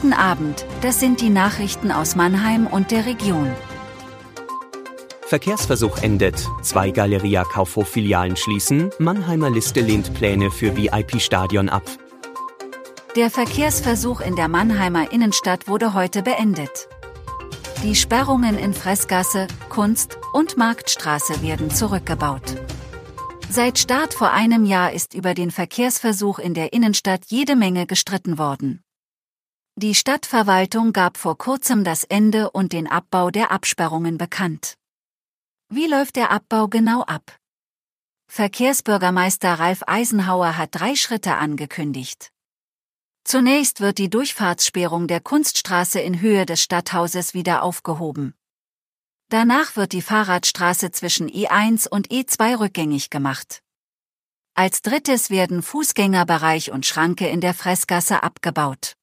Guten Abend, das sind die Nachrichten aus Mannheim und der Region. Verkehrsversuch endet, zwei Galeria Kaufhof-Filialen schließen, Mannheimer Liste lehnt Pläne für VIP-Stadion ab. Der Verkehrsversuch in der Mannheimer Innenstadt wurde heute beendet. Die Sperrungen in Fressgasse, Kunst und Marktstraße werden zurückgebaut. Seit Start vor einem Jahr ist über den Verkehrsversuch in der Innenstadt jede Menge gestritten worden. Die Stadtverwaltung gab vor kurzem das Ende und den Abbau der Absperrungen bekannt. Wie läuft der Abbau genau ab? Verkehrsbürgermeister Ralf Eisenhauer hat drei Schritte angekündigt. Zunächst wird die Durchfahrtssperrung der Kunststraße in Höhe des Stadthauses wieder aufgehoben. Danach wird die Fahrradstraße zwischen E1 und E2 rückgängig gemacht. Als drittes werden Fußgängerbereich und Schranke in der Fressgasse abgebaut.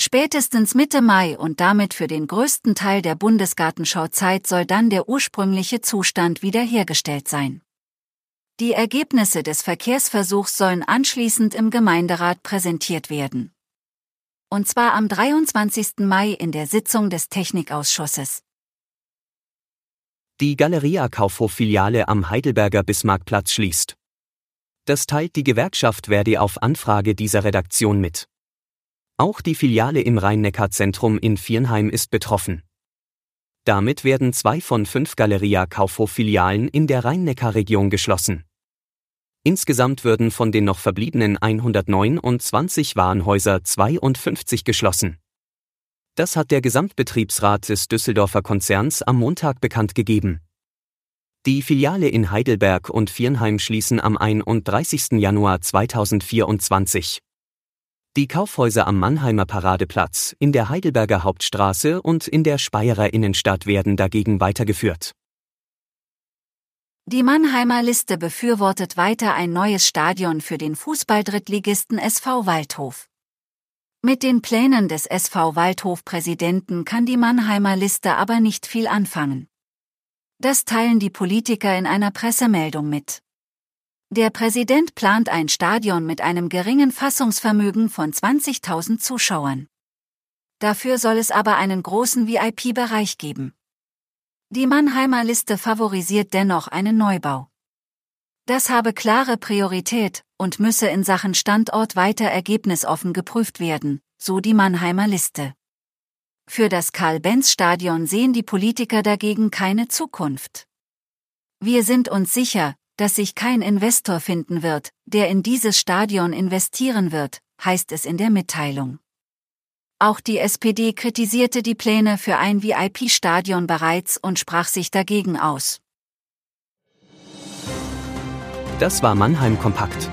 Spätestens Mitte Mai und damit für den größten Teil der Bundesgartenschauzeit soll dann der ursprüngliche Zustand wiederhergestellt sein. Die Ergebnisse des Verkehrsversuchs sollen anschließend im Gemeinderat präsentiert werden. Und zwar am 23. Mai in der Sitzung des Technikausschusses. Die Galeria Kaufhof-Filiale am Heidelberger Bismarckplatz schließt. Das teilt die Gewerkschaft Verdi auf Anfrage dieser Redaktion mit. Auch die Filiale im Rhein-Neckar-Zentrum in Viernheim ist betroffen. Damit werden zwei von fünf Galeria Kaufhof-Filialen in der Rhein-Neckar-Region geschlossen. Insgesamt würden von den noch verbliebenen 129 Warenhäuser 52 geschlossen. Das hat der Gesamtbetriebsrat des Düsseldorfer Konzerns am Montag bekannt gegeben. Die Filiale in Heidelberg und Viernheim schließen am 31. Januar 2024. Die Kaufhäuser am Mannheimer Paradeplatz, in der Heidelberger Hauptstraße und in der Speyerer Innenstadt werden dagegen weitergeführt. Die Mannheimer Liste befürwortet weiter ein neues Stadion für den Fußballdrittligisten SV Waldhof. Mit den Plänen des SV Waldhof-Präsidenten kann die Mannheimer Liste aber nicht viel anfangen. Das teilen die Politiker in einer Pressemeldung mit. Der Präsident plant ein Stadion mit einem geringen Fassungsvermögen von 20.000 Zuschauern. Dafür soll es aber einen großen VIP-Bereich geben. Die Mannheimer Liste favorisiert dennoch einen Neubau. Das habe klare Priorität und müsse in Sachen Standort weiter ergebnisoffen geprüft werden, so die Mannheimer Liste. Für das Karl-Benz-Stadion sehen die Politiker dagegen keine Zukunft. Wir sind uns sicher, dass sich kein Investor finden wird, der in dieses Stadion investieren wird, heißt es in der Mitteilung. Auch die SPD kritisierte die Pläne für ein VIP-Stadion bereits und sprach sich dagegen aus. Das war Mannheim Kompakt.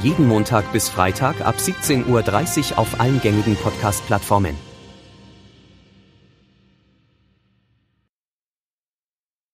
Jeden Montag bis Freitag ab 17.30 Uhr auf allen gängigen Podcast-Plattformen.